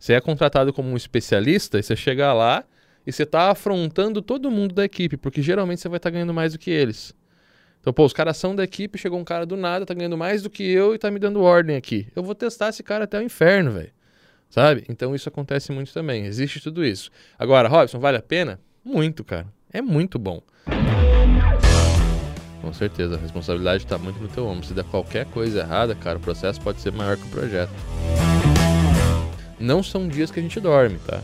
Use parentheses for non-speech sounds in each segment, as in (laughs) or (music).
Você é contratado como um especialista e você chega lá e você está afrontando todo mundo da equipe, porque geralmente você vai estar tá ganhando mais do que eles. Então, pô, os caras são da equipe, chegou um cara do nada, tá ganhando mais do que eu e tá me dando ordem aqui. Eu vou testar esse cara até o inferno, velho. Sabe? Então isso acontece muito também. Existe tudo isso. Agora, Robson, vale a pena? Muito, cara. É muito bom. Com certeza, a responsabilidade está muito no teu ombro. Se der qualquer coisa errada, cara, o processo pode ser maior que o projeto. Não são dias que a gente dorme, tá?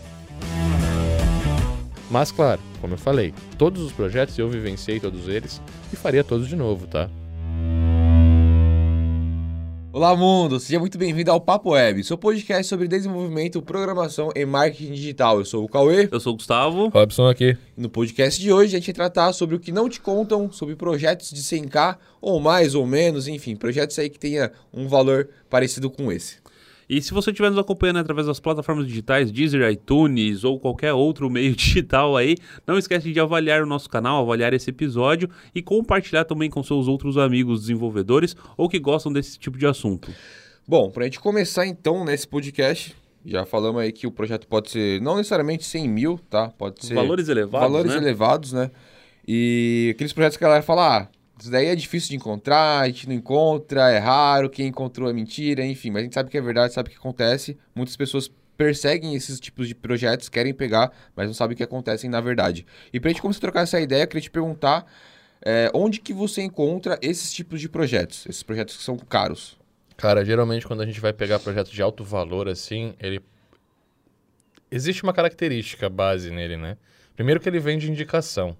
Mas claro, como eu falei, todos os projetos eu vivenciei todos eles e faria todos de novo, tá? Olá, mundo! Seja muito bem-vindo ao Papo Web, seu podcast sobre desenvolvimento, programação e marketing digital. Eu sou o Cauê. Eu sou o Gustavo. Robson aqui. No podcast de hoje, a gente vai tratar sobre o que não te contam, sobre projetos de 100k, ou mais ou menos, enfim, projetos aí que tenha um valor parecido com esse. E se você estiver nos acompanhando através das plataformas digitais, Deezer, iTunes ou qualquer outro meio (laughs) digital aí, não esquece de avaliar o nosso canal, avaliar esse episódio e compartilhar também com seus outros amigos desenvolvedores ou que gostam desse tipo de assunto. Bom, para a gente começar então nesse podcast, já falamos aí que o projeto pode ser não necessariamente 100 mil, tá? Pode ser... Valores elevados, Valores né? elevados, né? E aqueles projetos que a galera fala, ah, isso daí é difícil de encontrar, a gente não encontra, é raro, quem encontrou é mentira, enfim. Mas a gente sabe que é verdade, sabe o que acontece. Muitas pessoas perseguem esses tipos de projetos, querem pegar, mas não sabem o que acontece na verdade. E pra gente começar a trocar essa ideia, eu queria te perguntar é, onde que você encontra esses tipos de projetos, esses projetos que são caros? Cara, geralmente quando a gente vai pegar projetos de alto valor assim, ele... Existe uma característica base nele, né? Primeiro que ele vem de indicação,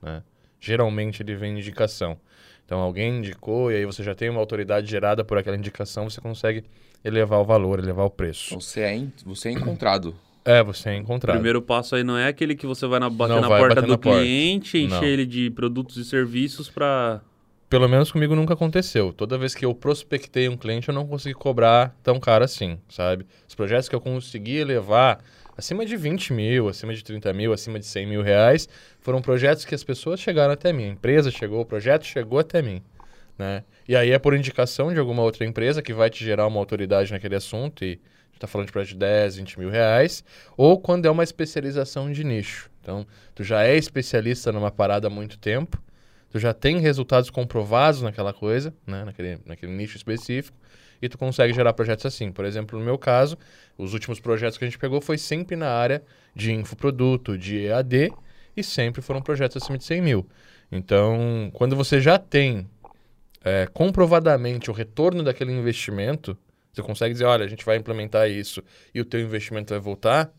né? Geralmente ele vem de indicação. Então alguém indicou e aí você já tem uma autoridade gerada por aquela indicação, você consegue elevar o valor, elevar o preço. Então você é, você é encontrado. É, você é encontrado. O primeiro passo aí não é aquele que você vai na, bater não na porta bater do na cliente, porta. encher não. ele de produtos e serviços para pelo menos comigo nunca aconteceu. Toda vez que eu prospectei um cliente, eu não consegui cobrar tão caro assim, sabe? Os projetos que eu consegui levar acima de 20 mil, acima de 30 mil, acima de 100 mil reais, foram projetos que as pessoas chegaram até mim. A empresa chegou, o projeto chegou até mim. Né? E aí é por indicação de alguma outra empresa que vai te gerar uma autoridade naquele assunto e está falando de projeto de 10, 20 mil reais, ou quando é uma especialização de nicho. Então, tu já é especialista numa parada há muito tempo, tu já tem resultados comprovados naquela coisa, né? naquele, naquele nicho específico, e tu consegue gerar projetos assim. Por exemplo, no meu caso, os últimos projetos que a gente pegou foi sempre na área de infoproduto, de EAD, e sempre foram projetos acima de 100 mil. Então, quando você já tem é, comprovadamente o retorno daquele investimento, você consegue dizer, olha, a gente vai implementar isso e o teu investimento vai voltar,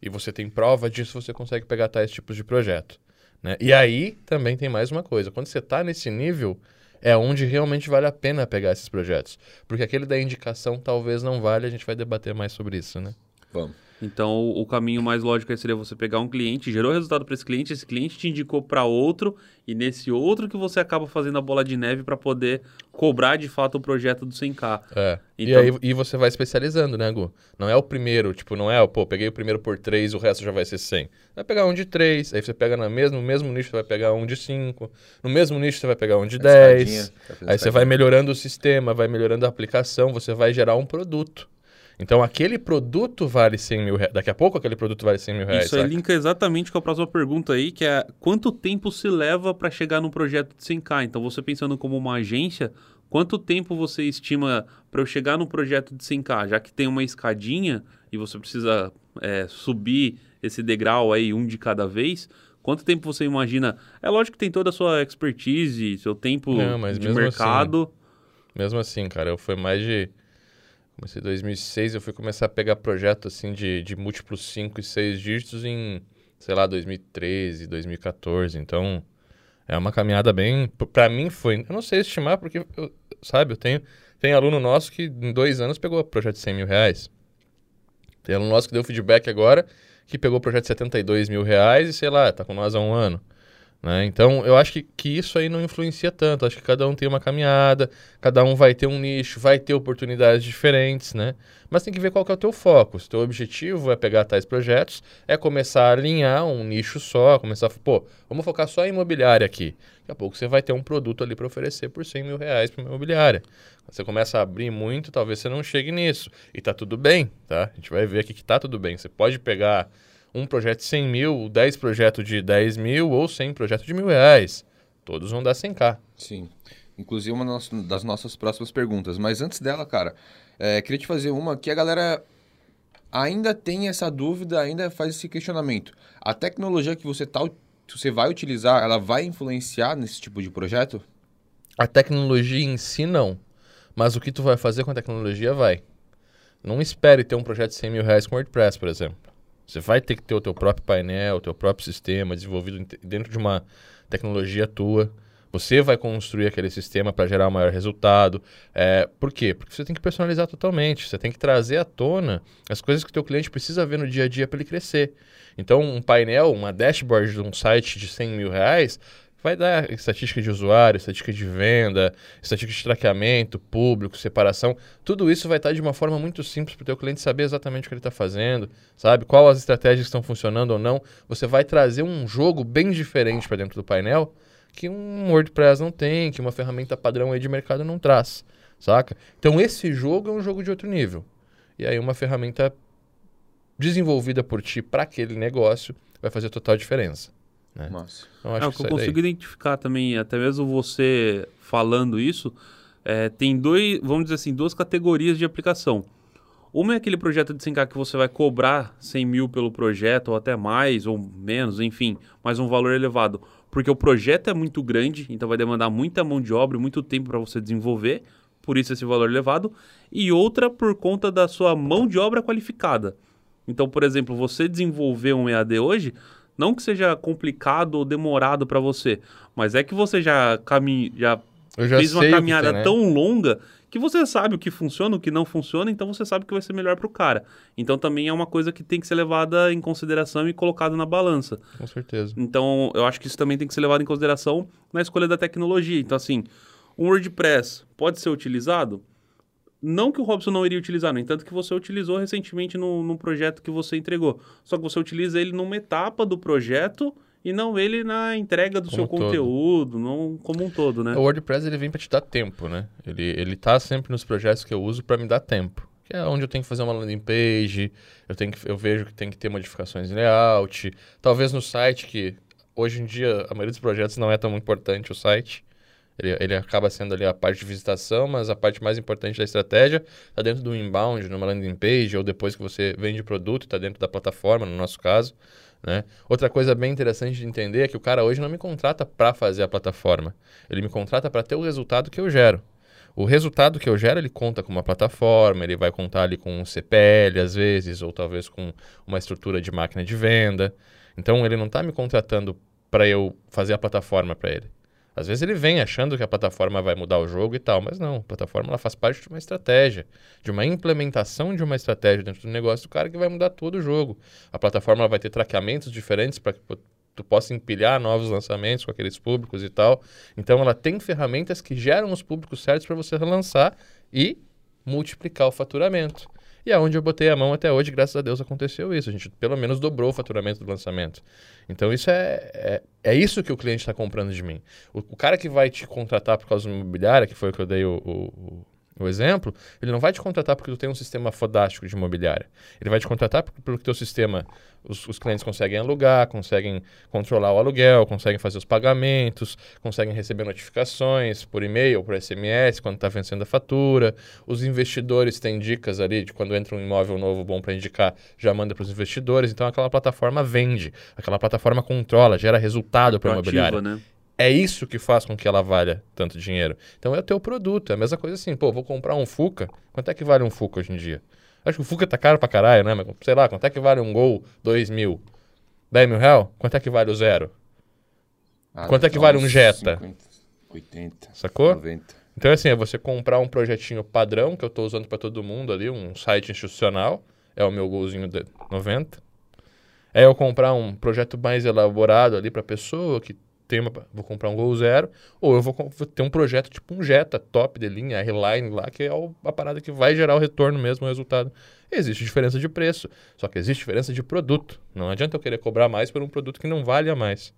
e você tem prova disso, você consegue pegar tais tipos de projeto. Né? E aí também tem mais uma coisa. Quando você está nesse nível, é onde realmente vale a pena pegar esses projetos. Porque aquele da indicação talvez não vale, a gente vai debater mais sobre isso, né? Vamos. Então, o caminho mais lógico seria você pegar um cliente, gerou resultado para esse cliente, esse cliente te indicou para outro, e nesse outro que você acaba fazendo a bola de neve para poder cobrar de fato o projeto do 100K. É. Então... E aí e você vai especializando, né, Gu? Não é o primeiro, tipo, não é, pô, peguei o primeiro por 3, o resto já vai ser 100. Vai pegar um de 3, aí você pega no mesmo, no mesmo nicho, você vai pegar um de 5, no mesmo nicho você vai pegar um de 10. Aí você vai melhorando o sistema, vai melhorando a aplicação, você vai gerar um produto. Então aquele produto vale 100 mil reais. Daqui a pouco aquele produto vale 100 mil reais. Isso aí linka exatamente com a próxima pergunta aí, que é quanto tempo se leva para chegar num projeto de 100k? Então você pensando como uma agência, quanto tempo você estima para eu chegar num projeto de 100k? Já que tem uma escadinha e você precisa é, subir esse degrau aí um de cada vez, quanto tempo você imagina? É lógico que tem toda a sua expertise, seu tempo Não, de mercado. Assim, mesmo assim, cara, eu fui mais de Comecei em 2006, eu fui começar a pegar projeto assim de, de múltiplos 5 e 6 dígitos em, sei lá, 2013, 2014. Então, é uma caminhada bem... para mim foi... Eu não sei estimar porque, eu, sabe, eu tenho, tem aluno nosso que em dois anos pegou projeto de 100 mil reais. Tem aluno nosso que deu feedback agora que pegou projeto de 72 mil reais e, sei lá, tá com nós há um ano. Né? Então, eu acho que, que isso aí não influencia tanto. Acho que cada um tem uma caminhada, cada um vai ter um nicho, vai ter oportunidades diferentes, né? Mas tem que ver qual que é o teu foco. Se o teu objetivo é pegar tais projetos, é começar a alinhar um nicho só, começar a... Pô, vamos focar só em imobiliária aqui. Daqui a pouco você vai ter um produto ali para oferecer por 100 mil reais para imobiliária. Você começa a abrir muito, talvez você não chegue nisso. E tá tudo bem, tá? A gente vai ver aqui que tá tudo bem. Você pode pegar um projeto de 100 mil, 10 projetos de 10 mil ou 100 projetos de mil reais. Todos vão dar 100k. Sim. Inclusive uma das nossas próximas perguntas. Mas antes dela, cara, é, queria te fazer uma que a galera ainda tem essa dúvida, ainda faz esse questionamento. A tecnologia que você, tá, você vai utilizar, ela vai influenciar nesse tipo de projeto? A tecnologia em si, não. Mas o que tu vai fazer com a tecnologia, vai. Não espere ter um projeto de 100 mil reais com WordPress, por exemplo. Você vai ter que ter o teu próprio painel, o teu próprio sistema desenvolvido dentro de uma tecnologia tua. Você vai construir aquele sistema para gerar um maior resultado. É, por quê? Porque você tem que personalizar totalmente. Você tem que trazer à tona as coisas que o teu cliente precisa ver no dia a dia para ele crescer. Então, um painel, uma dashboard de um site de 100 mil reais vai dar estatística de usuário, estatística de venda, estatística de traqueamento, público, separação. Tudo isso vai estar de uma forma muito simples para o teu cliente saber exatamente o que ele está fazendo, sabe? Qual as estratégias estão funcionando ou não. Você vai trazer um jogo bem diferente para dentro do painel que um WordPress não tem, que uma ferramenta padrão aí de mercado não traz, saca? Então esse jogo é um jogo de outro nível. E aí uma ferramenta desenvolvida por ti para aquele negócio vai fazer total diferença. Né? Nossa. Então, é, o que eu consigo daí... identificar também, até mesmo você falando isso, é, tem dois, vamos dizer assim, duas categorias de aplicação. Uma é aquele projeto de 100k que você vai cobrar 100 mil pelo projeto, ou até mais, ou menos, enfim, mas um valor elevado. Porque o projeto é muito grande, então vai demandar muita mão de obra, muito tempo para você desenvolver, por isso esse valor elevado. E outra por conta da sua mão de obra qualificada. Então, por exemplo, você desenvolver um EAD hoje, não que seja complicado ou demorado para você, mas é que você já, caminha, já, já fez uma caminhada tem, né? tão longa que você sabe o que funciona, o que não funciona, então você sabe que vai ser melhor para o cara. Então também é uma coisa que tem que ser levada em consideração e colocada na balança. Com certeza. Então eu acho que isso também tem que ser levado em consideração na escolha da tecnologia. Então assim, um WordPress pode ser utilizado? Não que o Robson não iria utilizar, no entanto que você utilizou recentemente no, no projeto que você entregou. Só que você utiliza ele numa etapa do projeto e não ele na entrega do Como seu um todo. conteúdo, não como um todo, né? O WordPress ele vem para te dar tempo, né? Ele, ele tá sempre nos projetos que eu uso para me dar tempo. Que é onde eu tenho que fazer uma landing page, eu, tenho que, eu vejo que tem que ter modificações em layout. Talvez no site, que hoje em dia a maioria dos projetos não é tão importante o site. Ele, ele acaba sendo ali a parte de visitação, mas a parte mais importante da estratégia está dentro do inbound, numa landing page, ou depois que você vende o produto, está dentro da plataforma, no nosso caso. Né? Outra coisa bem interessante de entender é que o cara hoje não me contrata para fazer a plataforma. Ele me contrata para ter o resultado que eu gero. O resultado que eu gero, ele conta com uma plataforma, ele vai contar ali com um CPL às vezes, ou talvez com uma estrutura de máquina de venda. Então ele não está me contratando para eu fazer a plataforma para ele. Às vezes ele vem achando que a plataforma vai mudar o jogo e tal, mas não. A plataforma ela faz parte de uma estratégia, de uma implementação de uma estratégia dentro do negócio do cara que vai mudar todo o jogo. A plataforma vai ter traqueamentos diferentes para que tu possa empilhar novos lançamentos com aqueles públicos e tal. Então ela tem ferramentas que geram os públicos certos para você lançar e multiplicar o faturamento. E aonde eu botei a mão até hoje, graças a Deus, aconteceu isso. A gente pelo menos dobrou o faturamento do lançamento. Então isso é, é, é isso que o cliente está comprando de mim. O, o, cara que vai te contratar por causa do imobiliária, que foi o que eu dei o, o o exemplo, ele não vai te contratar porque tu tem um sistema fodástico de imobiliária. Ele vai te contratar pelo que teu sistema, os, os, clientes conseguem alugar, conseguem controlar o aluguel, conseguem fazer os pagamentos, conseguem receber notificações por e-mail, por SMS, quando está vencendo a fatura. Os investidores têm dicas ali de quando entra um imóvel novo bom para indicar, já manda para os investidores. Então aquela plataforma vende, aquela plataforma controla, gera resultado para a imobiliária. Né? É isso que faz com que ela valha tanto dinheiro. Então é o teu produto. É a mesma coisa assim, pô, vou comprar um Fuca. Quanto é que vale um Fuca hoje em dia? Acho que o Fuca tá caro pra caralho, né? Mas, sei lá, quanto é que vale um Gol 2 mil? 10 mil real? Quanto é que vale o zero? Ah, quanto é que vale um Jetta? 50, 80, Sacou? 90. Então assim, é você comprar um projetinho padrão que eu tô usando para todo mundo ali, um site institucional. É o meu golzinho de 90. É eu comprar um projeto mais elaborado ali pra pessoa que ter uma, vou comprar um Gol Zero, ou eu vou, vou ter um projeto tipo um Jetta top de linha, R-Line lá, que é a parada que vai gerar o retorno mesmo, o resultado. Existe diferença de preço, só que existe diferença de produto. Não adianta eu querer cobrar mais por um produto que não vale a mais.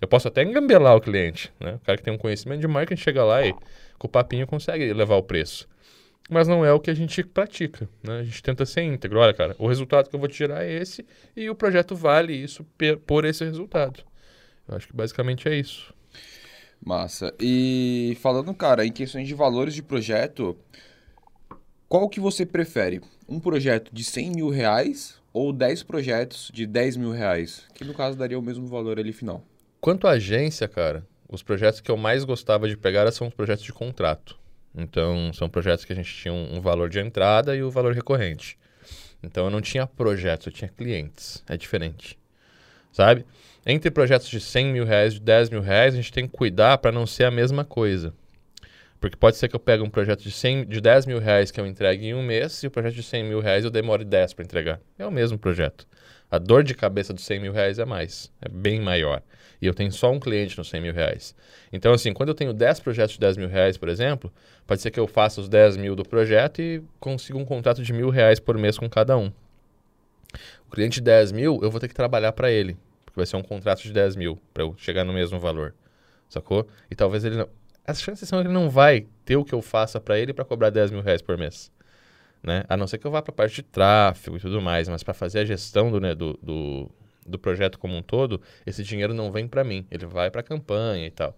Eu posso até engambelar o cliente, né? O cara que tem um conhecimento de marketing chega lá e com o papinho consegue levar o preço. Mas não é o que a gente pratica, né? A gente tenta ser íntegro. Olha, cara, o resultado que eu vou te gerar é esse e o projeto vale isso por esse resultado. Eu acho que basicamente é isso. Massa. E falando, cara, em questões de valores de projeto, qual que você prefere? Um projeto de 100 mil reais ou 10 projetos de 10 mil reais? Que no caso daria o mesmo valor ali final. Quanto à agência, cara, os projetos que eu mais gostava de pegar são os projetos de contrato. Então, são projetos que a gente tinha um, um valor de entrada e o valor recorrente. Então, eu não tinha projetos, eu tinha clientes. É diferente. Sabe? Entre projetos de 100 mil reais de 10 mil reais, a gente tem que cuidar para não ser a mesma coisa. Porque pode ser que eu pegue um projeto de, 100, de 10 mil reais que eu entregue em um mês e o projeto de 100 mil reais eu demore 10 para entregar. É o mesmo projeto. A dor de cabeça dos 100 mil reais é mais, é bem maior. E eu tenho só um cliente nos 100 mil reais. Então, assim, quando eu tenho 10 projetos de 10 mil reais, por exemplo, pode ser que eu faça os 10 mil do projeto e consiga um contrato de mil reais por mês com cada um. O cliente de 10 mil, eu vou ter que trabalhar para ele, porque vai ser um contrato de 10 mil para eu chegar no mesmo valor. Sacou? E talvez ele não. As chances são que ele não vai ter o que eu faça para ele para cobrar 10 mil reais por mês. Né? A não ser que eu vá para a parte de tráfego e tudo mais, mas para fazer a gestão do, né, do, do, do projeto como um todo, esse dinheiro não vem para mim, ele vai para a campanha e tal.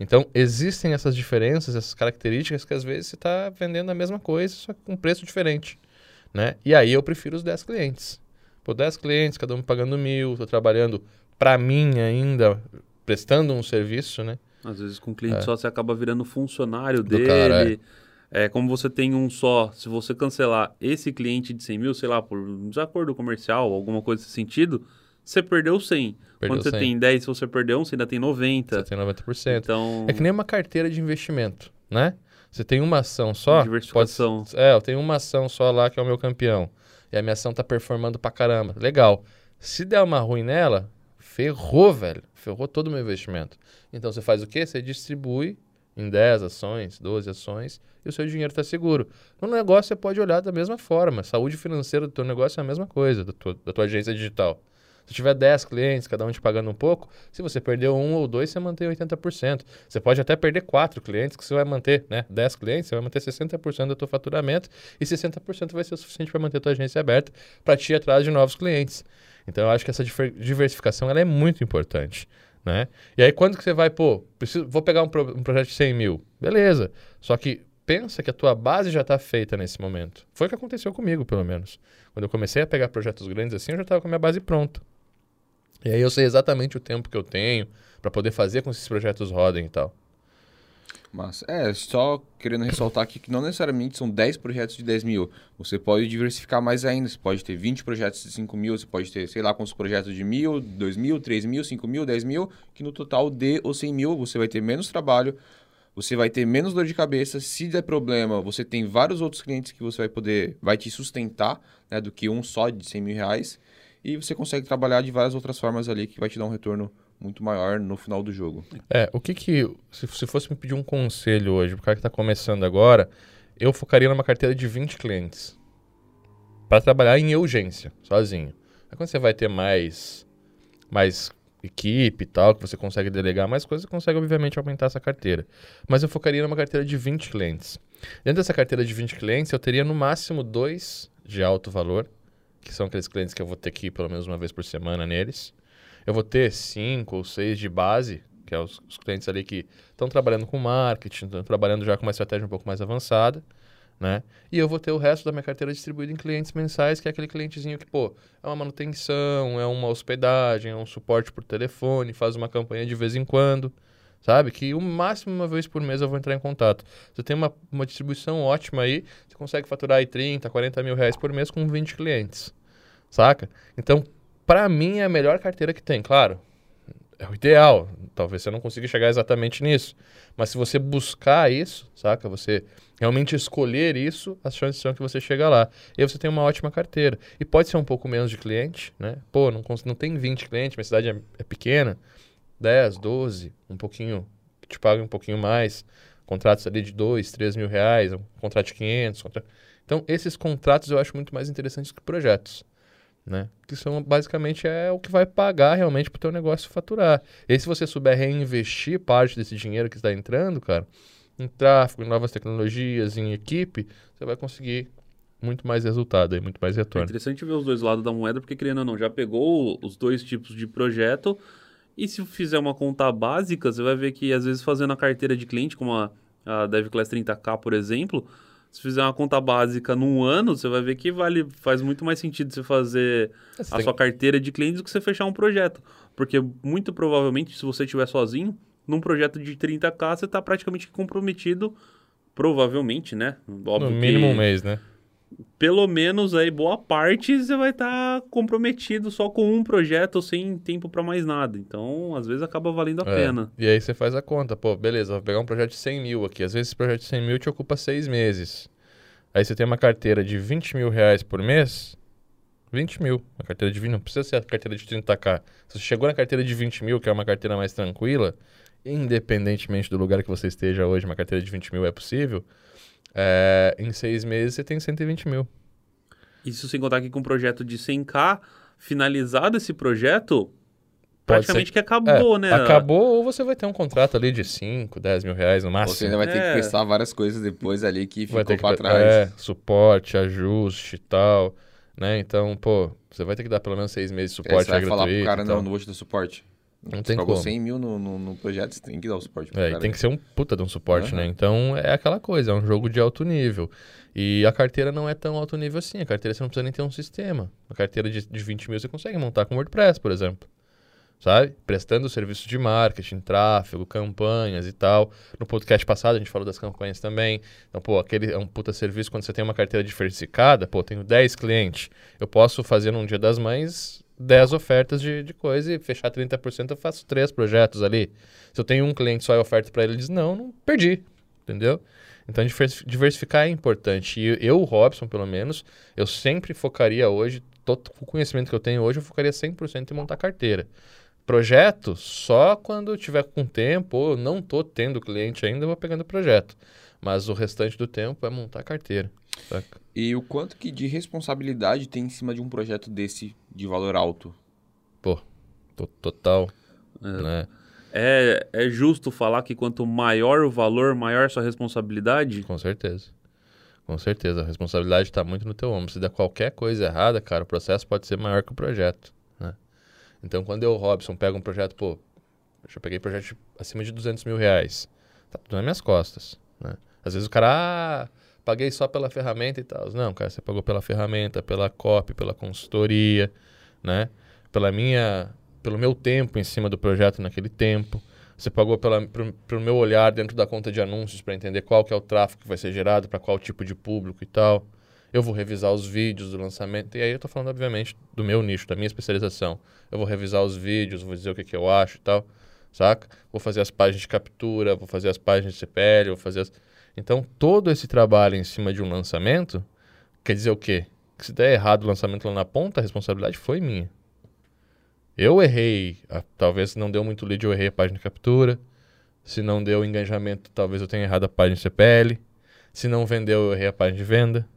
Então, existem essas diferenças, essas características que às vezes você está vendendo a mesma coisa, só que com preço diferente. Né? E aí eu prefiro os 10 clientes. Pô, 10 clientes, cada um pagando mil, estou trabalhando para mim ainda, prestando um serviço, né? Às vezes com cliente só você acaba virando funcionário Do dele. cara, é. como você tem um só, se você cancelar esse cliente de 100 mil, sei lá, por um desacordo comercial, alguma coisa nesse sentido, você perdeu 100. Perdeu Quando você 100. tem 10, se você perdeu um, você ainda tem 90. Você tem 90%. Então, É que nem uma carteira de investimento, né? Você tem uma ação só. Diversificação. pode- é, eu tenho uma ação só lá que é o meu campeão. E a minha ação tá performando pra caramba. Legal. Se der uma ruim nela, ferrou, velho. Ferrou todo o meu investimento. Então você faz o quê? Você distribui em 10 ações, 12 ações, e o seu dinheiro está seguro. No negócio você pode olhar da mesma forma. Saúde financeira do teu negócio é a mesma coisa, da tua, da tua agência digital. Se tiver 10 clientes, cada um te pagando um pouco, se você perdeu um ou dois, você mantém 80%. Você pode até perder quatro clientes, que você vai manter, né? 10 clientes, você vai manter 60% do teu faturamento e 60% vai ser o suficiente para manter a tua agência aberta para te ir atrás de novos clientes. Então eu acho que essa diversificação ela é muito importante. Né? E aí quando que você vai, pô, preciso, vou pegar um, pro- um projeto de 100 mil. Beleza. Só que pensa que a tua base já está feita nesse momento. Foi o que aconteceu comigo, pelo menos. Quando eu comecei a pegar projetos grandes assim, eu já estava com a minha base pronta. E aí eu sei exatamente o tempo que eu tenho para poder fazer com que esses projetos rodem e tal. Mas, é, só querendo ressaltar aqui que não necessariamente são 10 projetos de 10 mil. Você pode diversificar mais ainda. Você pode ter 20 projetos de 5 mil, você pode ter, sei lá, quantos projetos de mil, 2 mil, 3 mil, 5 mil, 10 mil, que no total de os 100 mil você vai ter menos trabalho, você vai ter menos dor de cabeça. Se der problema, você tem vários outros clientes que você vai poder, vai te sustentar, né, do que um só de 100 mil reais. E você consegue trabalhar de várias outras formas ali que vai te dar um retorno muito maior no final do jogo. É, o que que. Se, se fosse me pedir um conselho hoje, pro cara que tá começando agora, eu focaria numa carteira de 20 clientes. para trabalhar em urgência, sozinho. Aí quando você vai ter mais. mais equipe e tal, que você consegue delegar mais coisas, você consegue, obviamente, aumentar essa carteira. Mas eu focaria numa carteira de 20 clientes. Dentro dessa carteira de 20 clientes, eu teria no máximo dois de alto valor, que são aqueles clientes que eu vou ter que ir pelo menos uma vez por semana neles. Eu vou ter cinco ou seis de base, que é os, os clientes ali que estão trabalhando com marketing, estão trabalhando já com uma estratégia um pouco mais avançada, né? E eu vou ter o resto da minha carteira distribuída em clientes mensais, que é aquele clientezinho que, pô, é uma manutenção, é uma hospedagem, é um suporte por telefone, faz uma campanha de vez em quando, sabe? Que o máximo uma vez por mês eu vou entrar em contato. Você tem uma, uma distribuição ótima aí, você consegue faturar aí 30, 40 mil reais por mês com 20 clientes, saca? Então, para mim é a melhor carteira que tem, claro. É o ideal. Talvez você não consiga chegar exatamente nisso. Mas se você buscar isso, saca? Você realmente escolher isso, as chances são que você chega lá. E aí você tem uma ótima carteira. E pode ser um pouco menos de cliente, né? Pô, não, não tem 20 clientes, minha cidade é, é pequena. 10, 12, um pouquinho, que te pagam um pouquinho mais, contratos ali de 2, 3 mil reais, um contrato de 500. Contra... Então, esses contratos eu acho muito mais interessantes que projetos. Né? Que são basicamente é o que vai pagar realmente para o teu negócio faturar. E aí, se você souber reinvestir parte desse dinheiro que está entrando, cara, em tráfego, em novas tecnologias, em equipe, você vai conseguir muito mais resultado e muito mais É retorno. interessante ver os dois lados da moeda, porque querendo ou não, já pegou os dois tipos de projeto. E se fizer uma conta básica, você vai ver que às vezes fazendo a carteira de cliente, como a, a DevClass 30K, por exemplo, se fizer uma conta básica num ano, você vai ver que vale, faz muito mais sentido você fazer Você a tem- sua carteira de clientes do que você fechar um projeto. Porque muito provavelmente, se você estiver sozinho, num projeto de 30k, você está praticamente comprometido, provavelmente, né? Óbvio no mínimo um mês, né? Pelo menos aí, boa parte, você vai estar comprometido só com um projeto, sem tempo para mais nada. Então, às vezes, acaba valendo a É. pena. E aí você faz a conta, pô, beleza, vou pegar um projeto de 100 mil aqui. Às vezes esse projeto de 100 mil te ocupa seis meses. Aí você tem uma carteira de 20 mil reais por mês, 20 mil. Uma carteira de 20, não precisa ser a carteira de 30k. Se você chegou na carteira de 20 mil, que é uma carteira mais tranquila, independentemente do lugar que você esteja hoje, uma carteira de 20 mil é possível, é, em seis meses você tem 120 mil. Isso sem contar que com um projeto de 100k, finalizado esse projeto, praticamente ser- que acabou, É, né? Acabou ou você vai ter um contrato ali de 5, 10 mil reais no máximo. Você ainda vai ter É. que prestar várias coisas depois ali que vai ficou ter que pra dar- trás. É, suporte, ajuste e tal, né? Então, pô, você vai ter que dar pelo menos seis meses de Aí suporte você vai é falar pro gratuito cara, não, não vou te dar suporte. Não tem como. 100 mil no, no, no projeto, você tem que dar o suporte pro É, e tem que ser um puta de um suporte, né? Aham. Então, é aquela coisa, é um jogo de alto nível. E a carteira não é tão alto nível assim. A carteira você não precisa nem ter um sistema. A carteira de, de 20 mil você consegue montar com WordPress, por exemplo. Sabe? Prestando serviços de marketing, tráfego, campanhas e tal. No podcast passado a gente falou das campanhas também. Então, pô, aquele é um puta serviço quando você tem uma carteira diversificada. Pô, tenho 10 clientes. Eu posso fazer num dia das mães 10 ofertas de, de coisa e fechar 30%, eu faço três projetos ali. Se eu tenho um cliente só e oferta para ele, ele diz, não, não perdi. Entendeu? Então, diversi- diversificar é importante. E eu, Robson, pelo menos, eu sempre focaria hoje, todo o conhecimento que eu tenho hoje, eu focaria 100% em montar carteira. Projeto, só quando eu tiver com tempo, ou eu não tô tendo cliente ainda, eu vou pegando projeto. Mas o restante do tempo é montar carteira. Saca? E o quanto que de responsabilidade tem em cima de um projeto desse de valor alto? To- Total. Né? É, é justo falar que quanto maior o valor, maior sua responsabilidade? Com certeza. Com certeza. A responsabilidade está muito no teu ombro. Se der qualquer coisa errada, cara, o processo pode ser maior que o projeto. Né? Então, quando eu, Robson, pego um projeto, pô, eu peguei projeto acima de 200 mil reais. Tá tudo nas minhas costas. Né? Às vezes o cara, ah, paguei só pela ferramenta e tal. Não, cara, você pagou pela ferramenta, pela copy, pela consultoria, né? Pela minha, pelo meu tempo em cima do projeto naquele tempo. Você pagou pela, pro, pro meu olhar dentro da conta de anúncios para entender qual que é o tráfego que vai ser gerado para qual tipo de público e tal. Eu vou revisar os vídeos do lançamento. E aí eu tô falando, obviamente, do meu nicho, da minha especialização. Eu vou revisar os vídeos, vou dizer o que, que eu acho e tal, saca? Vou fazer as páginas de captura, vou fazer as páginas de CPL, vou fazer as... Então, todo esse trabalho em cima de um lançamento, quer dizer o quê? Que se der errado o lançamento lá na ponta, a responsabilidade foi minha. Eu errei, a- talvez não deu muito lead, eu errei a página de captura. Se não deu engajamento, talvez eu tenha errado a página de CPL. Se não vendeu, eu errei a página de venda.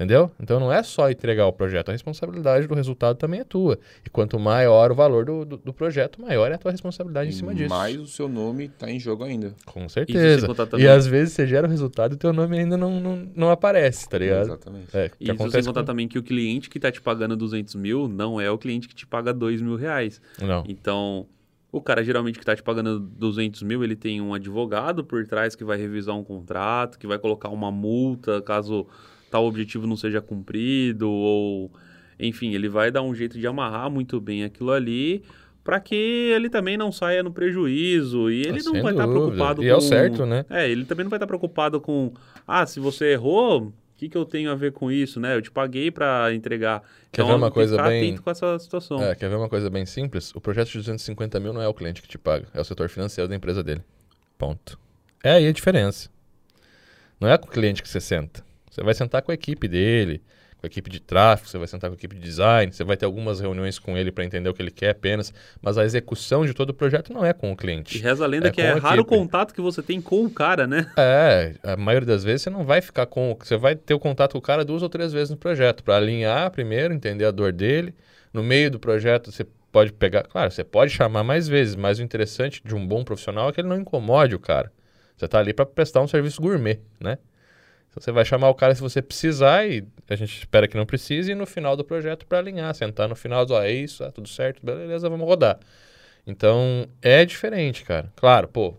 Entendeu? Então não é só entregar o projeto, a responsabilidade do resultado também é tua. E quanto maior o valor do, do, do projeto, maior é a tua responsabilidade em cima disso. Mas o seu nome tá em jogo ainda. Com certeza. E também- às vezes você gera o resultado e teu nome ainda não, não, não aparece, tá ligado? Exatamente. É, que E isso sem acontece contar com- também que o cliente que tá te pagando 200 mil não é o cliente que te paga 2 mil reais. Não. Então, o cara geralmente que tá te pagando 200 mil, ele tem um advogado por trás que vai revisar um contrato, que vai colocar uma multa caso tal objetivo não seja cumprido, ou enfim, ele vai dar um jeito de amarrar muito bem aquilo ali para que ele também não saia no prejuízo e ele Ah, não vai estar dúvida. preocupado E com é o certo, né? É, ele também não vai estar preocupado com ah, se você errou, o que, que eu tenho a ver com isso, né? Eu te paguei para entregar. Quer então, ver uma coisa bem- atento com essa situação. É, quer ver uma coisa bem simples? O projeto de 250 mil não é o cliente que te paga, é o setor financeiro da empresa dele. Ponto. É aí a diferença. Não é com o cliente que você senta. Você vai sentar com a equipe dele, com a equipe de tráfego, você vai sentar com a equipe de design, você vai ter algumas reuniões com ele para entender o que ele quer apenas, mas a execução de todo o projeto não é com o E cliente. reza a lenda É que é raro o contato que você tem com o cara, né? (laughs) É, a maioria das vezes você não vai ficar com. Você vai ter o contato com o cara duas ou três vezes no projeto, para alinhar primeiro, entender a dor dele. No meio do projeto você pode pegar. Claro, você pode chamar mais vezes, mas o interessante de um bom profissional é que ele não incomode o cara. Você tá ali para prestar um serviço gourmet, né? Então você vai chamar o cara se você precisar e a gente espera que não precise e no final do projeto para alinhar, sentar no final, ó, é isso, tá tudo certo, beleza, vamos rodar. Então é diferente, cara. Claro, pô,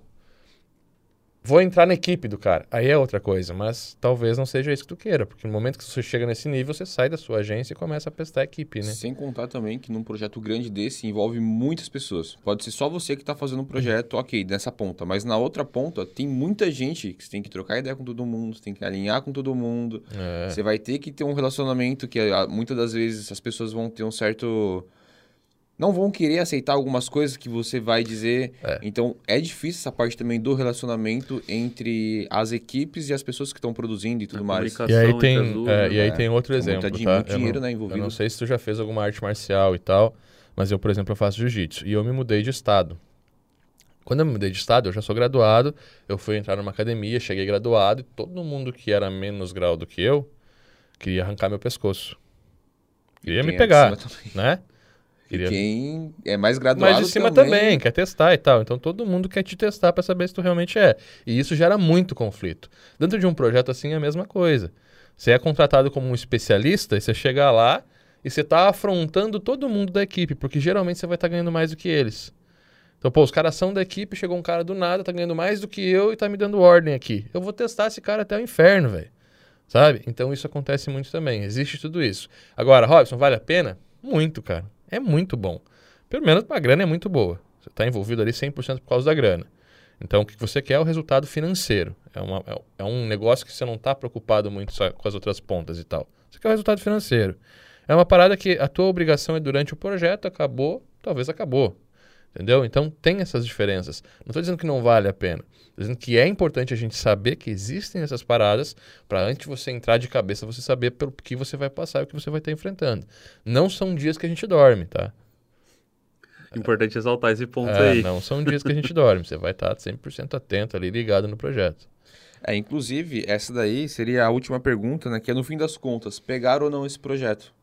vou entrar na equipe do cara. Aí é outra coisa, mas talvez não seja isso que tu queira, porque no momento que você chega nesse nível, você sai da sua agência e começa a prestar equipe, né? Sem contar também que num projeto grande desse envolve muitas pessoas. Pode ser só você que está fazendo um projeto, ok, nessa ponta. Mas na outra ponta tem muita gente que você tem que trocar ideia com todo mundo, você tem que alinhar com todo mundo. É. Você vai ter que ter um relacionamento que ah, muitas das vezes as pessoas vão ter um certo. Não vão querer aceitar algumas coisas que você vai dizer. É. Então é difícil essa parte também do relacionamento entre as equipes e as pessoas que estão produzindo e tudo mais. comunicação E aí tem, é, né? e aí É, tem outro tem exemplo, muita di- tá? muito Eu dinheiro, não- né, Eu não envolvido. sei se tu já fez alguma arte marcial e tal, mas eu, por exemplo, eu faço jiu-jitsu e eu me mudei de estado. Quando eu me mudei de estado, eu já sou graduado, eu fui entrar numa academia, cheguei graduado e todo mundo que era menos grau do que eu queria arrancar meu pescoço. Queria me é pegar, cima também. E Queria- quem é mais graduado Mas de cima também. quer testar e tal. Então todo mundo quer te testar para saber se tu realmente é. E isso gera muito conflito. Dentro de um projeto assim é a mesma coisa. Você é contratado como um especialista e você chega lá e você tá afrontando todo mundo da equipe, porque geralmente você vai estar ganhando mais do que eles. Então, pô, os caras são da equipe, chegou um cara do nada, tá ganhando mais do que eu e tá me dando ordem aqui. Eu vou testar esse cara até o inferno, velho. Sabe? Então isso acontece muito também. Existe tudo isso. Agora, Robson, vale a pena? Muito, cara. É muito bom. Pelo menos a grana é muito boa. Você está envolvido ali 100% por causa da grana. Então, o que você quer é o resultado financeiro. É, uma- é- é um negócio que você não está preocupado muito com as outras pontas e tal. Você quer o resultado financeiro. É uma parada que a tua obrigação é durante o projeto, acabou, talvez acabou. Entendeu? Então, tem essas diferenças. Não estou dizendo que não vale a pena. Estou dizendo que é importante a gente saber que existem essas paradas para antes de você entrar de cabeça, você saber pelo que você vai passar e o que você vai estar enfrentando. Não são dias que a gente dorme, tá? Importante exaltar esse ponto É, aí. não são dias que a gente dorme. Você vai estar 100% atento ali, ligado no projeto. É, inclusive, essa daí seria a última pergunta, né? Que é no fim das contas, pegar ou não esse projeto?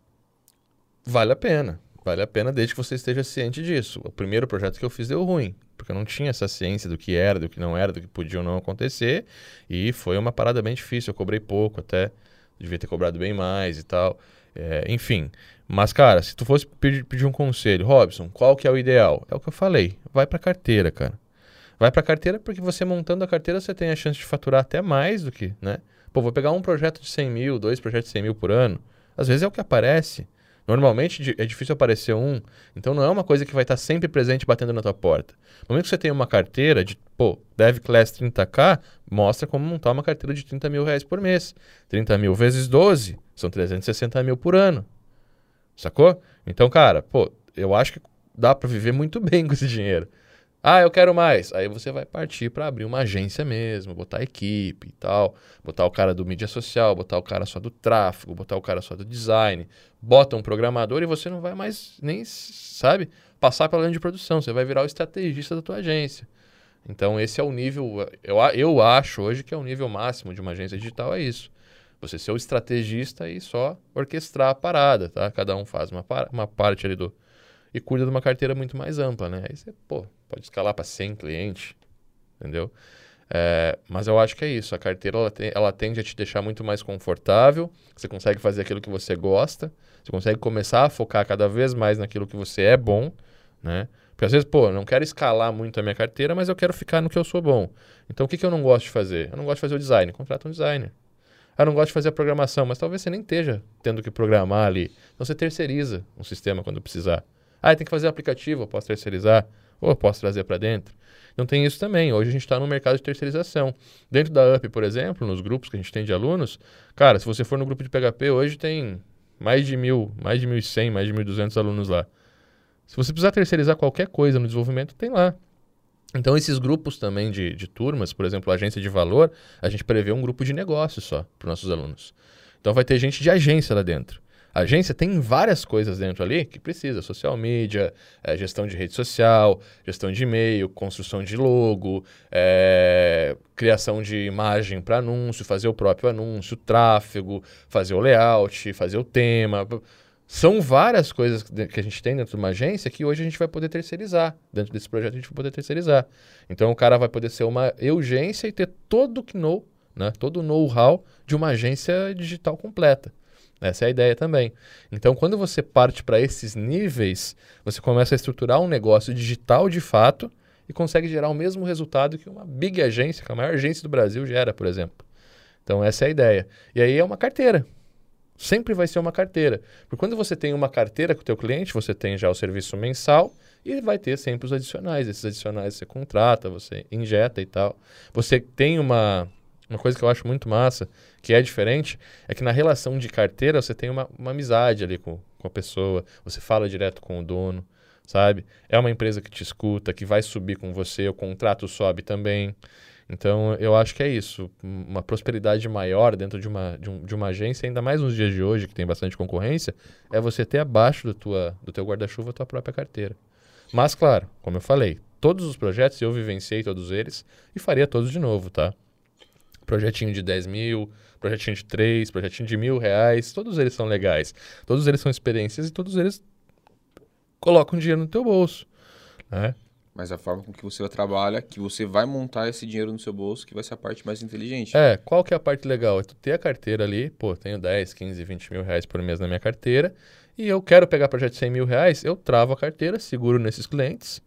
Vale a pena. Vale a pena desde que você esteja ciente disso. O primeiro projeto que eu fiz deu ruim, porque eu não tinha essa ciência do que era, do que não era, do que podia ou não acontecer. E foi uma parada bem difícil. Eu cobrei pouco até. Devia ter cobrado bem mais e tal. É, enfim. Mas, cara, se tu fosse pedir, pedir um conselho, Robson, qual que é o ideal? É o que eu falei. Vai pra carteira, cara. Vai pra carteira porque você montando a carteira você tem a chance de faturar até mais do que, né? Pô, vou pegar um projeto de 100 mil, dois projetos de 100 mil por ano. Às vezes é o que aparece. Normalmente é difícil aparecer um, então não é uma coisa que vai estar sempre presente batendo na tua porta. No momento que você tem uma carteira de, pô, Dev Class 30k, mostra como montar uma carteira de 30 mil reais por mês. 30 mil vezes 12 são 360 mil por ano. Sacou? Então, cara, pô, eu acho que dá pra viver muito (laughs) bem com esse dinheiro. Ah, eu quero mais. Aí você vai partir para abrir uma agência mesmo, botar equipe e tal, botar o cara do mídia social, botar o cara só do tráfego, botar o cara só do design, bota um programador e você não vai mais nem, sabe, passar pela linha de produção, você vai virar o estrategista da tua agência. Então esse é o nível, eu, eu acho hoje que é o nível máximo de uma agência digital é isso. Você ser o estrategista e só orquestrar a parada, tá? Cada um faz uma, uma parte ali do, e cuida de uma carteira muito mais ampla, né? Aí você, pô, pode escalar para 100 clientes, entendeu? É, mas eu acho que é isso. A carteira ela, tem- ela tende a te deixar muito mais confortável. Você consegue fazer aquilo que você gosta. Você consegue começar a focar cada vez mais naquilo que você é bom, né? Porque às vezes, pô, não quero escalar muito a minha carteira, mas eu quero ficar no que eu sou bom. Então o que, que eu não gosto de fazer? Eu não gosto de fazer o design. Contrata um designer. Eu não gosto de fazer a programação, mas talvez você nem esteja tendo que programar ali. Então você terceiriza um sistema quando precisar. Ah, tem que fazer aplicativo, eu posso terceirizar, ou eu posso trazer para dentro. Então tem isso também. Hoje a gente está no mercado de terceirização. Dentro da UP, por exemplo, nos grupos que a gente tem de alunos, cara, se você for no grupo de PHP, hoje tem mais de mil, mais de 1.100, mais de 1.200 alunos lá. Se você precisar terceirizar qualquer coisa no desenvolvimento, tem lá. Então, esses grupos também de, de turmas, por exemplo, a agência de valor, a gente prevê um grupo de negócio só para os nossos alunos. Então vai ter gente de agência lá dentro. A agência tem várias coisas dentro ali que precisa: social media, é, gestão de rede social, gestão de e-mail, construção de logo, é, criação de imagem para anúncio, fazer o próprio anúncio, tráfego, fazer o layout, fazer o tema. São várias coisas que a gente tem dentro de uma agência que hoje a gente vai poder terceirizar. Dentro desse projeto a gente vai poder terceirizar. Então o cara vai poder ser uma urgência e ter todo o know, né, todo o know-how de uma agência digital completa. Essa é a ideia também. Então, quando você parte para esses níveis, você começa a estruturar um negócio digital de fato e consegue gerar o mesmo resultado que uma big agência, que a maior agência do Brasil gera, por exemplo. Então, essa é a ideia. E aí é uma carteira. Sempre vai ser uma carteira. Porque quando você tem uma carteira com o teu cliente, você tem já o serviço mensal e vai ter sempre os adicionais. Esses adicionais você contrata, você injeta e tal. Você tem uma, uma coisa que eu acho muito massa, que é diferente, é que na relação de carteira você tem uma, uma amizade ali com, com a pessoa, você fala direto com o dono, sabe? É uma empresa que te escuta, que vai subir com você, o contrato sobe também. Então, eu acho que é isso. Uma prosperidade maior dentro de uma, de, um, de uma agência, ainda mais nos dias de hoje, que tem bastante concorrência, é você ter abaixo do, tua, do teu guarda-chuva a tua própria carteira. Mas, claro, como eu falei, todos os projetos eu vivenciei todos eles e faria todos de novo, tá? Projetinho de 10 mil, projetinho de 3, projetinho de mil reais, todos eles são legais. Todos eles são experiências e todos eles colocam dinheiro no teu bolso, né? Mas a forma com que você trabalha, que você vai montar esse dinheiro no seu bolso, que vai ser a parte mais inteligente. É, qual que é a parte legal? É tu ter a carteira ali, pô, tenho 10, 15, 20 mil reais por mês na minha carteira, e eu quero pegar projeto de 100 mil reais, eu travo a carteira, seguro nesses clientes,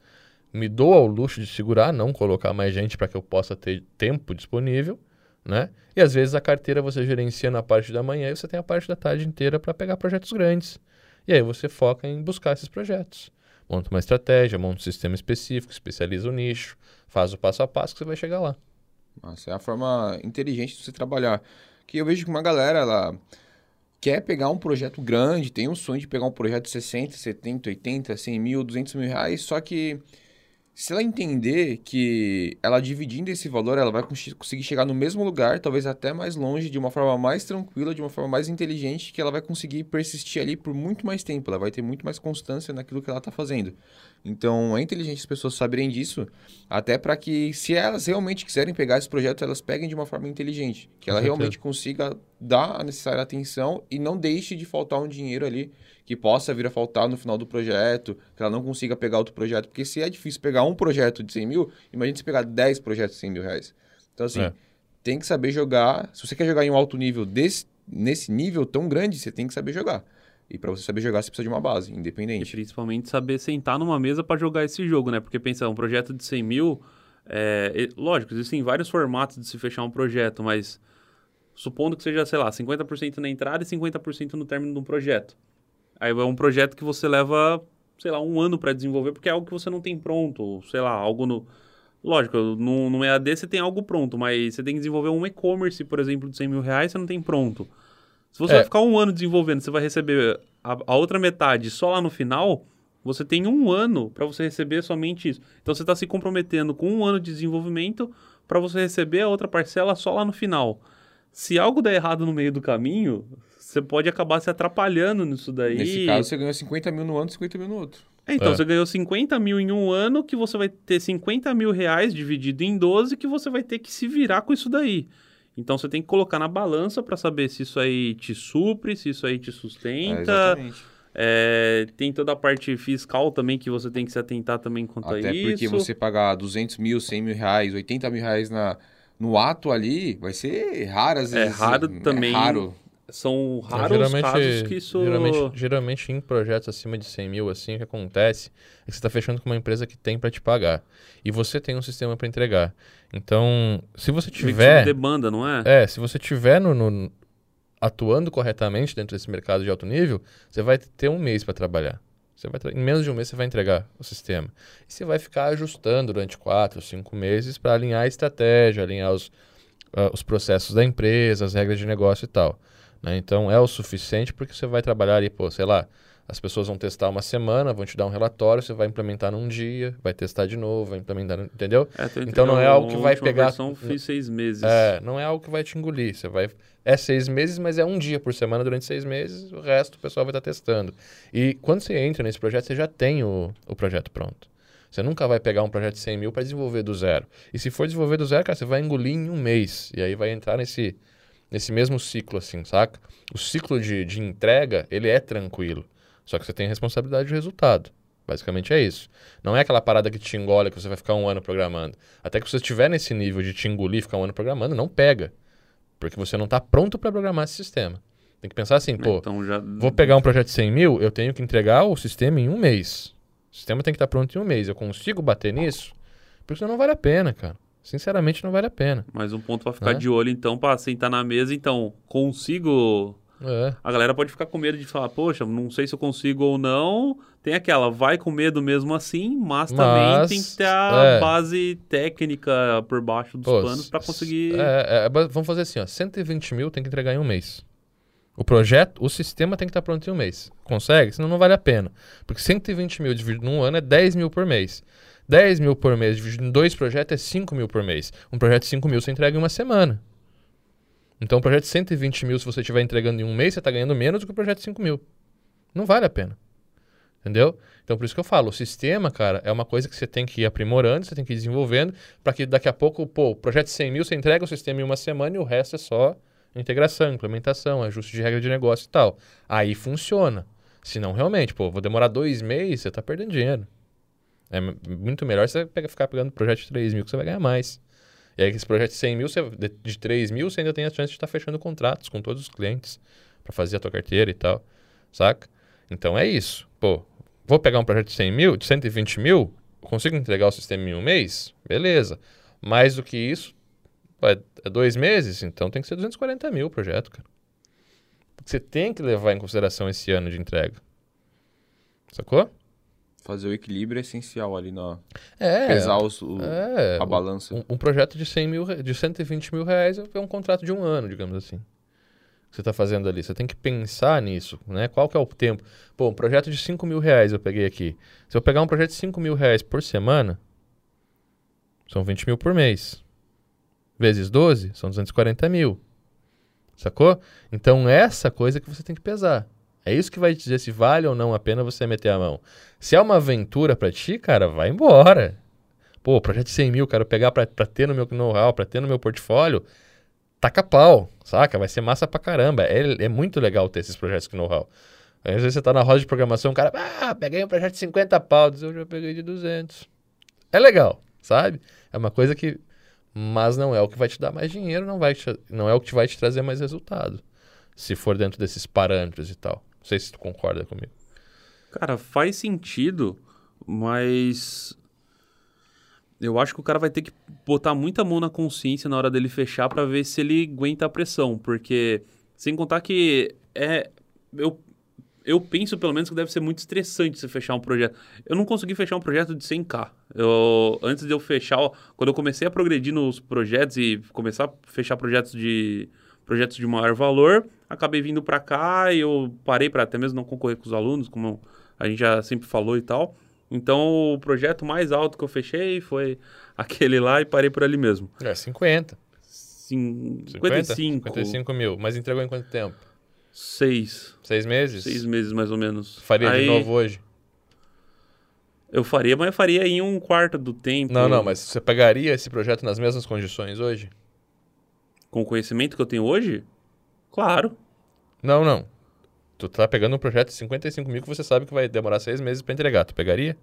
me dou ao luxo de segurar, não colocar mais gente para que eu possa ter tempo disponível, né? E às vezes a carteira você gerencia na parte da manhã e você tem a parte da tarde inteira para pegar projetos grandes. E aí você foca em buscar esses projetos monta uma estratégia, monta um sistema específico, especializa o nicho, faz o passo a passo que você vai chegar lá. Nossa, é a forma inteligente de você trabalhar. Que eu vejo que uma galera, ela quer pegar um projeto grande, tem um sonho de pegar um projeto de 60, 70, 80, 100 mil, 200 mil reais, só que se ela entender que ela dividindo esse valor, ela vai conseguir chegar no mesmo lugar, talvez até mais longe, de uma forma mais tranquila, de uma forma mais inteligente, que ela vai conseguir persistir ali por muito mais tempo, ela vai ter muito mais constância naquilo que ela está fazendo. Então é inteligente as pessoas saberem disso, até para que, se elas realmente quiserem pegar esse projeto, elas peguem de uma forma inteligente, que ela realmente consiga dar a necessária atenção e não deixe de faltar um dinheiro ali que possa vir a faltar no final do projeto, que ela não consiga pegar outro projeto. Porque se é difícil pegar um projeto de 100 mil, imagine se pegar 10 projetos de 100 mil reais. Então, assim, é. tem que saber jogar. Se você quer jogar em um alto nível desse, nesse nível tão grande, você tem que saber jogar. E para você saber jogar, você precisa de uma base, independente. E principalmente saber sentar numa mesa para jogar esse jogo, né? Porque pensa, um projeto de 100 mil, é, lógico, existem vários formatos de se fechar um projeto, mas supondo que seja, sei lá, 50% na entrada e 50% no término de um projeto. Aí é um projeto que você leva, sei lá, um ano para desenvolver, porque é algo que você não tem pronto, sei lá, algo no. Lógico, no, no EAD você tem algo pronto, mas você tem que desenvolver um e-commerce, por exemplo, de 100 mil reais, você não tem pronto. Se você é. vai ficar um ano desenvolvendo, você vai receber a, a, outra metade só lá no final, você tem um ano para você receber somente isso. Então você está se comprometendo com um ano de desenvolvimento para você receber a outra parcela só lá no final. Se algo der errado no meio do caminho, você pode acabar se atrapalhando nisso daí. Nesse caso, você ganhou 50 mil no ano, 50 mil no outro. É, então, é. você ganhou 50 mil em um ano, que você vai ter 50 mil reais dividido em 12, que você vai ter que se virar com isso daí. Então, você tem que colocar na balança para saber se isso aí te supre, se isso aí te sustenta. É, é, tem toda a parte fiscal também que você tem que se atentar também quanto Até a isso. Até porque você pagar 200 mil, 100 mil reais, 80 mil reais na, no ato ali, vai ser raro às vezes. É raro também. É raro são raros geralmente, casos que isso... Geralmente, geralmente em projetos acima de 100 mil, assim, o que acontece é que você está fechando com uma empresa que tem para te pagar. E você tem um sistema para entregar. Então, se você tiver... demanda, não é? É, se você tiver no, no, atuando corretamente dentro desse mercado de alto nível, você vai ter um mês para trabalhar. Você vai em menos de um mês você vai entregar o sistema. E você vai ficar ajustando durante quatro, cinco meses para alinhar a estratégia, alinhar os, uh, os processos da empresa, as regras de negócio e tal. Né? Então é o suficiente porque você vai trabalhar ali, pô, sei lá, As pessoas vão testar uma semana, vão te dar um relatório, você vai implementar num dia, vai testar de novo, vai implementar, entendeu? É, Então não é algo que vai pegar- versão fiz seis meses. É, não é algo que vai te engolir. Você vai. É seis meses, mas é um dia por semana durante seis meses, o resto o pessoal vai estar testando. E quando você entra nesse projeto, você já tem o, o projeto pronto. Você nunca vai pegar um projeto de 100 mil para desenvolver do zero. E se for desenvolver do zero, cara, você vai engolir em um mês. E aí vai entrar nesse, nesse mesmo ciclo, assim, saca? O ciclo de, de entrega, ele é tranquilo. Só que você tem responsabilidade do resultado. Basicamente é isso. Não é aquela parada que te engole, que você vai ficar um ano programando. Até que você estiver nesse nível de te engolir, ficar um ano programando, não pega. Porque você não está pronto para programar esse sistema. Tem que pensar assim, pô, então já. vou pegar um projeto de 100 mil, eu tenho que entregar o sistema em um mês. O sistema tem que estar pronto em um mês. Eu consigo bater nisso? Porque senão não vale a pena, cara. Sinceramente, não vale a pena. Mais um ponto pra ficar Né? de olho, então, pra sentar na mesa. Então, consigo. É. A galera pode ficar com medo de falar, poxa, não sei se eu consigo ou não. Tem aquela, vai com medo mesmo assim, mas, também Mas, tem que ter a é. base técnica por baixo dos Pô, panos pra s- conseguir. É, é, ba- vamos fazer assim, ó. 120 mil tem que entregar em um mês. O projeto, o sistema tem que estar pronto em um mês. Consegue? Senão não vale a pena. Porque 120 mil dividido num ano é 10 mil por mês. 10 mil por mês dividido em dois projetos é 5 mil por mês. Um projeto de 5 mil você entrega em uma semana. Então, um projeto de 120 mil, se você estiver entregando em um mês, você está ganhando menos do que o projeto de 5 mil. Não vale a pena. Entendeu? Então, por isso que eu falo, o sistema, cara, é uma coisa que você tem que ir aprimorando, você tem que ir desenvolvendo, para que daqui a pouco, pô, o projeto de 100 mil, você entrega o sistema em uma semana e o resto é só integração, implementação, ajuste de regra de negócio e tal. Aí funciona. Se não, realmente, pô, vou demorar dois meses, você tá perdendo dinheiro. É muito melhor você ficar pegando projeto de 3 mil, que você vai ganhar mais. E aí, esse projeto de 100 mil, de, de 3 mil, você ainda tem a chance de estar fechando contratos com todos os clientes para fazer a tua carteira e tal, saca? Então é isso. Pô, vou pegar um projeto de 100 mil, de 120 mil, consigo entregar o sistema em um mês? Beleza. Mais do que isso, é, é dois meses, então tem que ser 240 mil o projeto, cara. Você tem que levar em consideração esse ano de entrega. Sacou? Fazer o equilíbrio é essencial ali na. É. Pesar os, o- é, a balança. Um, um projeto de 100 mil, de 120 mil reais é um contrato de um ano, digamos assim. Que você está fazendo ali. Você tem que pensar nisso, né? Qual que é o tempo? Pô, um projeto de 5 mil reais eu peguei aqui. Se eu pegar um projeto de 5 mil reais por semana, são 20 mil por mês. Vezes 12, são 240 mil. Sacou? Então, essa coisa que você tem que pesar. É isso que vai dizer se vale ou não a pena você meter a mão. Se é uma aventura pra ti, cara, vai embora. Pô, projeto de 100 mil, quero pegar pra ter no meu know-how, pra ter no meu portfólio. Taca pau, saca? Vai ser massa pra caramba. É, é muito legal ter esses projetos com know-how. Às vezes você tá na roda de programação, o cara, ah, peguei um projeto de 50 pau, eu já peguei de 200. É legal, sabe? É uma coisa que. Mas não é o que vai te dar mais dinheiro, não, vai te- não é o que vai te trazer mais resultado. Se for dentro desses parâmetros e tal. Não sei se tu concorda comigo. Cara, faz sentido, mas eu acho que o cara vai ter que botar muita mão na consciência na hora dele fechar pra ver se ele aguenta a pressão, porque sem contar que é eu eu penso pelo menos que deve ser muito estressante você fechar um projeto. Eu não consegui fechar um projeto de 100k. Eu antes de eu fechar, quando eu comecei a progredir nos projetos e começar a fechar projetos de projetos de maior valor, acabei vindo para cá e eu parei para até mesmo não concorrer com os alunos, como a gente já sempre falou e tal. Então, o projeto mais alto que eu fechei foi (laughs) aquele lá e parei por ali mesmo. É, 50. Cin- 50? 55, 55 mil. Mas entregou em quanto tempo? 6, Seis meses? 6 meses mais ou menos. Faria Aí, de novo hoje? Eu faria, mas eu faria em um quarto do tempo. Não, não, mas você pegaria esse projeto nas mesmas condições hoje? Com o conhecimento que eu tenho hoje? Claro. Não, não. Tu tá pegando um projeto de 55 mil que você sabe que vai demorar seis meses pra entregar. Tu pegaria?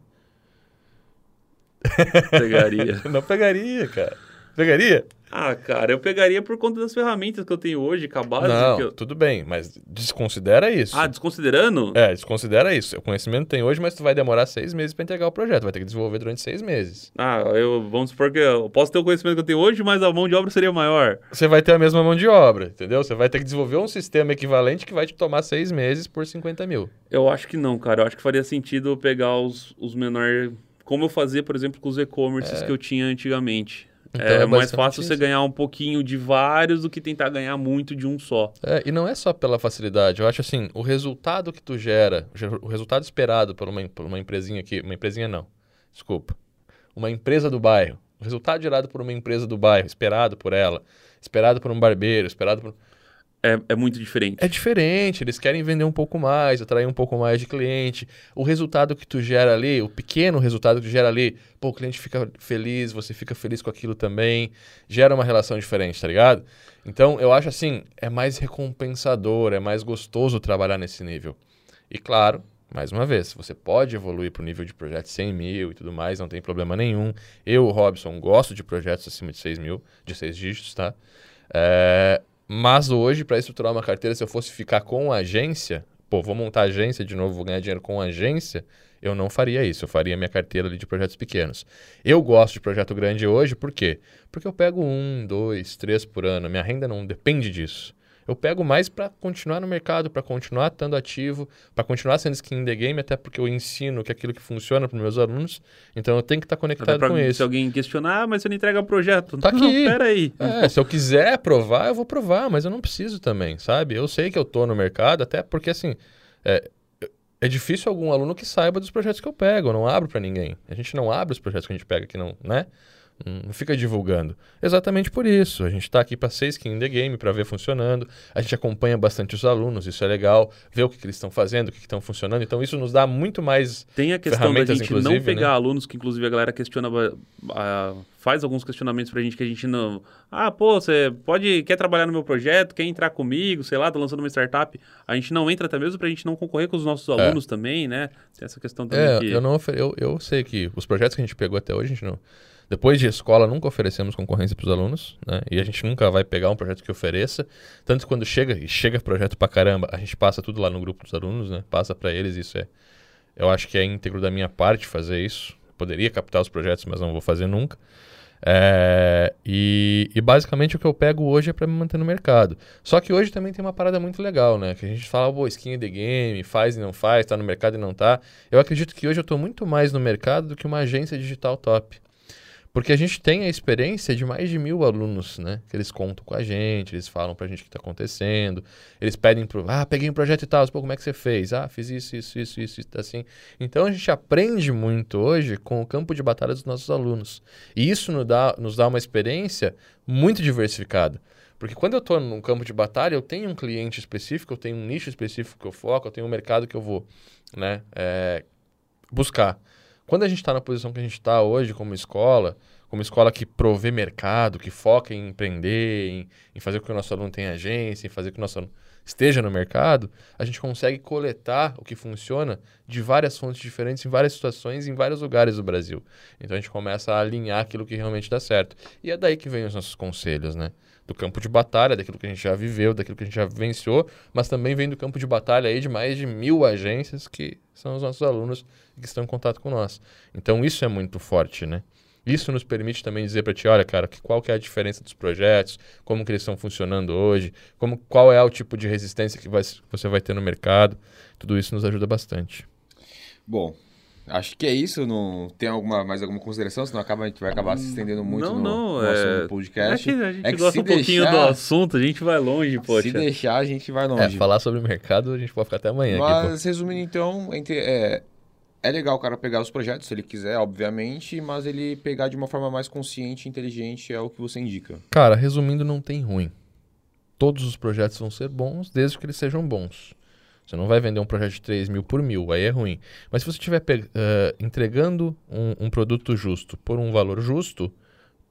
Pegaria. (laughs) Não pegaria, cara. Pegaria? ah, cara, eu pegaria por conta das ferramentas que eu tenho hoje, com a base não, que eu... tudo bem, mas desconsidera isso. Ah, desconsiderando? É, desconsidera isso. O conhecimento tem hoje, mas tu vai demorar seis meses pra entregar o projeto. Vai ter que desenvolver durante seis meses. Ah, eu, vamos supor que eu posso ter o conhecimento que eu tenho hoje, mas a mão de obra seria maior. Você vai ter a mesma mão de obra, entendeu? Você vai ter que desenvolver um sistema equivalente que vai te tomar seis meses por 50 mil. Eu acho que não, cara. Eu acho que faria sentido pegar os, os menores. Como eu fazia, por exemplo, com os e-commerces que eu tinha antigamente. Então, é, mais basicamente fácil isso. você ganhar um pouquinho de vários do que tentar ganhar muito de um só. É, e não é só pela facilidade. Eu acho assim, o resultado que tu gera, o resultado esperado por uma, por uma empresinha aqui, uma empresinha não, desculpa, uma empresa do bairro, o resultado gerado por uma empresa do bairro, esperado por ela, esperado por um barbeiro, esperado por... É, é muito diferente. É diferente, eles querem vender um pouco mais, atrair um pouco mais de cliente. O resultado que tu gera ali, o pequeno resultado que tu gera ali, pô, o cliente fica feliz, você fica feliz com aquilo também, gera uma relação diferente, tá ligado? Então, eu acho assim, é mais recompensador, é mais gostoso trabalhar nesse nível. E claro, mais uma vez, você pode evoluir para o nível de projeto de 100 mil e tudo mais, não tem problema nenhum. Eu, Robson, gosto de projetos acima de 6 mil, de 6 dígitos, tá? É, mas hoje, para estruturar uma carteira, se eu fosse ficar com a agência, pô, vou montar agência de novo, vou ganhar dinheiro com agência, eu não faria isso. Eu faria minha carteira de projetos pequenos. Eu gosto de projeto grande hoje, por quê? Porque eu pego um, dois, três por ano. Minha renda não depende disso. Eu pego mais para continuar no mercado, para continuar estando ativo, para continuar sendo skin in the game, até porque eu ensino que é aquilo que funciona para meus alunos. Então eu tenho que estar Até conectado pra, com se isso. alguém questionar, ah, mas você não entrega projeto. Tá (laughs) não, aqui. pera aí. É, se eu quiser provar, eu vou provar, mas eu não preciso também, sabe? Eu sei que eu tô no mercado, até porque assim, é, é difícil algum aluno que saiba dos projetos que eu pego, eu não abro pra ninguém. A gente não abre os projetos que a gente pega que não, né? Não fica divulgando. Exatamente por isso. A gente está aqui para ser skin in the game, para ver funcionando. A gente acompanha bastante os alunos, isso é legal. Ver o que, que eles estão fazendo, o que estão funcionando. Então, isso nos dá muito mais Tem a questão da gente não inclusive, pegar né? alunos, que inclusive a galera questiona, ah, faz alguns questionamentos pra gente que a gente não. Ah, pô, você pode, quer trabalhar no meu projeto, quer entrar comigo, sei lá, tô lançando uma startup. A gente não entra até mesmo pra gente não concorrer com os nossos alunos também, né? Tem essa questão também É, que. eu não eu, eu sei que os projetos que a gente pegou até hoje, a gente não. Depois de escola, nunca oferecemos concorrência para os alunos, né? E a gente nunca vai pegar um projeto que ofereça. Tanto que quando chega, e chega projeto pra caramba, a gente passa tudo lá no grupo dos alunos, né? Passa para eles, isso é. Eu acho que é íntegro da minha parte fazer isso. Poderia captar os projetos, mas não vou fazer nunca. É, e, e basicamente o que eu pego hoje é para me manter no mercado. Só que hoje também tem uma parada muito legal, né? Que a gente fala, pô, skin in the game, faz e não faz, tá no mercado e não tá. Eu acredito que hoje eu tô muito mais no mercado do que uma agência digital top. Porque a gente tem a experiência de mais de mil alunos, né? Que eles contam com a gente, eles falam pra gente o que tá acontecendo, eles pedem pro, ah, peguei um projeto e tal, pô, como é que você fez? Ah, fiz isso, isso, isso, isso, assim. Então a gente aprende muito hoje com o campo de batalha dos nossos alunos. E isso nos dá, nos dá uma experiência muito diversificada. Porque quando eu estou num campo de batalha, eu tenho um cliente específico, eu tenho um nicho específico que eu foco, eu tenho um mercado que eu vou né, é, buscar. Quando a gente está na posição que a gente está hoje como escola, como escola que provê mercado, que foca em empreender, em, em fazer com que o nosso aluno tenha agência, em fazer com que o nosso aluno esteja no mercado, a gente consegue coletar o que funciona de várias fontes diferentes, em várias situações, em vários lugares do Brasil. Então a gente começa a alinhar aquilo que realmente dá certo. E é daí que vem os nossos conselhos, né? Do campo de batalha, daquilo que a gente já viveu, daquilo que a gente já vivenciou, mas também vem do campo de batalha aí de mais de mil agências que são os nossos alunos que estão em contato com nós. Então isso é muito forte, né? Isso nos permite também dizer para ti, olha, cara, que, qual que é a diferença dos projetos, como que eles estão funcionando hoje, como, qual é o tipo de resistência que vai, você vai ter no mercado. Tudo isso nos ajuda bastante. Bom, acho que é isso. Não tem alguma, mais alguma consideração? Senão acaba, a gente vai acabar se estendendo muito não, no, não, no é... É podcast. que a gente É que gosta um pouquinho deixar- do assunto, a gente vai longe, poxa. Se deixar, a gente vai É, longe. falar sobre mercado, a gente pode ficar até amanhã aqui. Mas, resumindo, então, entre- é, é legal o cara pegar os projetos, se ele quiser, obviamente, mas ele pegar de uma forma mais consciente e inteligente é o que você indica. Cara, resumindo, não tem ruim. Todos os projetos vão ser bons, desde que eles sejam bons. Você não vai vender um projeto de 3 mil por mil, aí é ruim. Mas se você estiver eh, entregando um, um produto justo por um valor justo,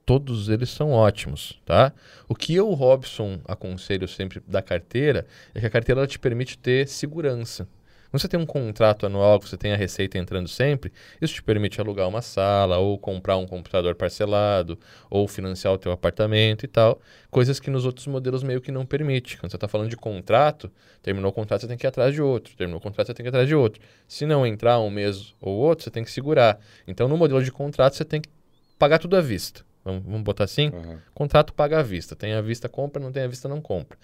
todos eles são ótimos, tá? O que eu, Robson, aconselho sempre da carteira é que a carteira ela te permite ter segurança. Quando você tem um contrato anual, que você tem a receita entrando sempre, isso te permite alugar uma sala, ou comprar um computador parcelado, ou financiar o teu apartamento e tal. Coisas que nos outros modelos meio que não permite. Quando você está falando de contrato, terminou o contrato, você tem que ir atrás de outro. Terminou o contrato, você tem que ir atrás de outro. Se não entrar um mês ou outro, você tem que segurar. Então, no modelo de contrato, você tem que pagar tudo à vista. Vamos, vamos botar assim? Aham. Contrato paga à vista. Tem à vista, compra. Não tem à vista, não compra.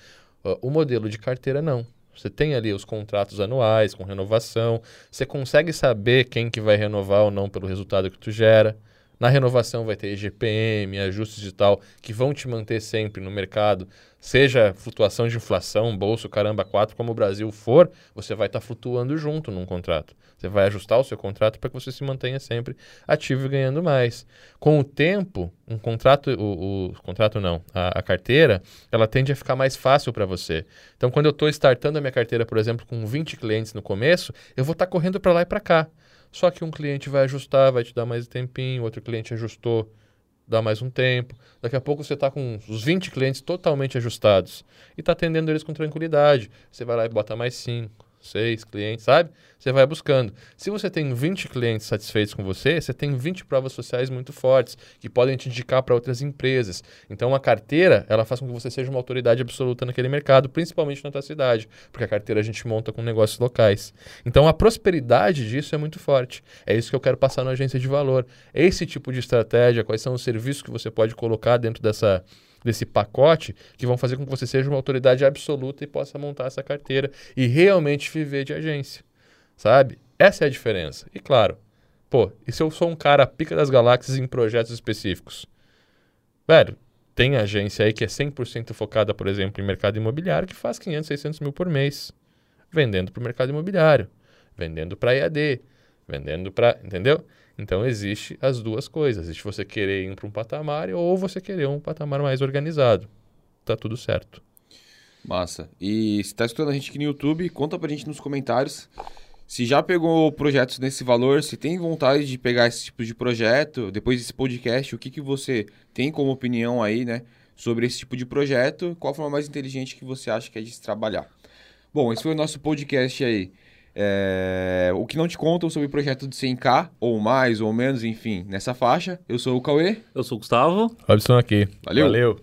Uh, o modelo de carteira, não. Você tem ali os contratos anuais com renovação. Você consegue saber quem que vai renovar ou não pelo resultado que tu gera. Na renovação vai ter IGPM, ajustes e tal, que vão te manter sempre no mercado. Seja flutuação de inflação, bolso, caramba, 4, como o Brasil for, você vai estar tá flutuando junto num contrato. Você vai ajustar o seu contrato para que você se mantenha sempre ativo e ganhando mais. Com o tempo, um contrato, o, o contrato não, a, a, carteira, ela tende a ficar mais fácil para você. Então, quando eu estou startando a minha carteira, por exemplo, com 20 clientes no começo, eu vou estar tá correndo para lá e para cá. Só que um cliente vai ajustar, vai te dar mais tempinho, outro cliente ajustou, dá mais um tempo. Daqui a pouco você está com os 20 clientes totalmente ajustados e está atendendo eles com tranquilidade. Você vai lá e bota mais 5, seis clientes, sabe? Você vai buscando. Se você tem 20 clientes satisfeitos com você, você tem 20 provas sociais muito fortes que podem te indicar para outras empresas. Então a carteira, ela faz com que você seja uma autoridade absoluta naquele mercado, principalmente na tua cidade, porque a carteira a gente monta com negócios locais. Então a prosperidade disso é muito forte. É isso que eu quero passar na agência de valor. Esse tipo de estratégia, quais são os serviços que você pode colocar dentro dessa desse pacote que vão fazer com que você seja uma autoridade absoluta e possa montar essa carteira e realmente viver de agência, sabe? Essa é a diferença. E claro, pô, e se eu sou um cara pica das galáxias em projetos específicos? Velho, tem agência aí que é 100% focada, por exemplo, em mercado imobiliário que faz 500, 600 mil por mês vendendo para o mercado imobiliário, vendendo para EAD, vendendo para, entendeu? Então existe as duas coisas. Existe você querer ir para um patamar ou você querer um patamar mais organizado. Tá tudo certo. Massa. E se está escutando a gente aqui no YouTube, conta pra gente nos comentários se já pegou projetos nesse valor, se tem vontade de pegar esse tipo de projeto, depois desse podcast, o que, que você tem como opinião aí, né, sobre esse tipo de projeto, qual a forma mais inteligente que você acha que é de se trabalhar. Bom, esse foi o nosso podcast aí. É, o que não te contam sobre o projeto de 100k, ou mais, ou menos, enfim, nessa faixa. Eu sou o Cauê. Eu sou o Gustavo. Robson aqui. Valeu. Valeu.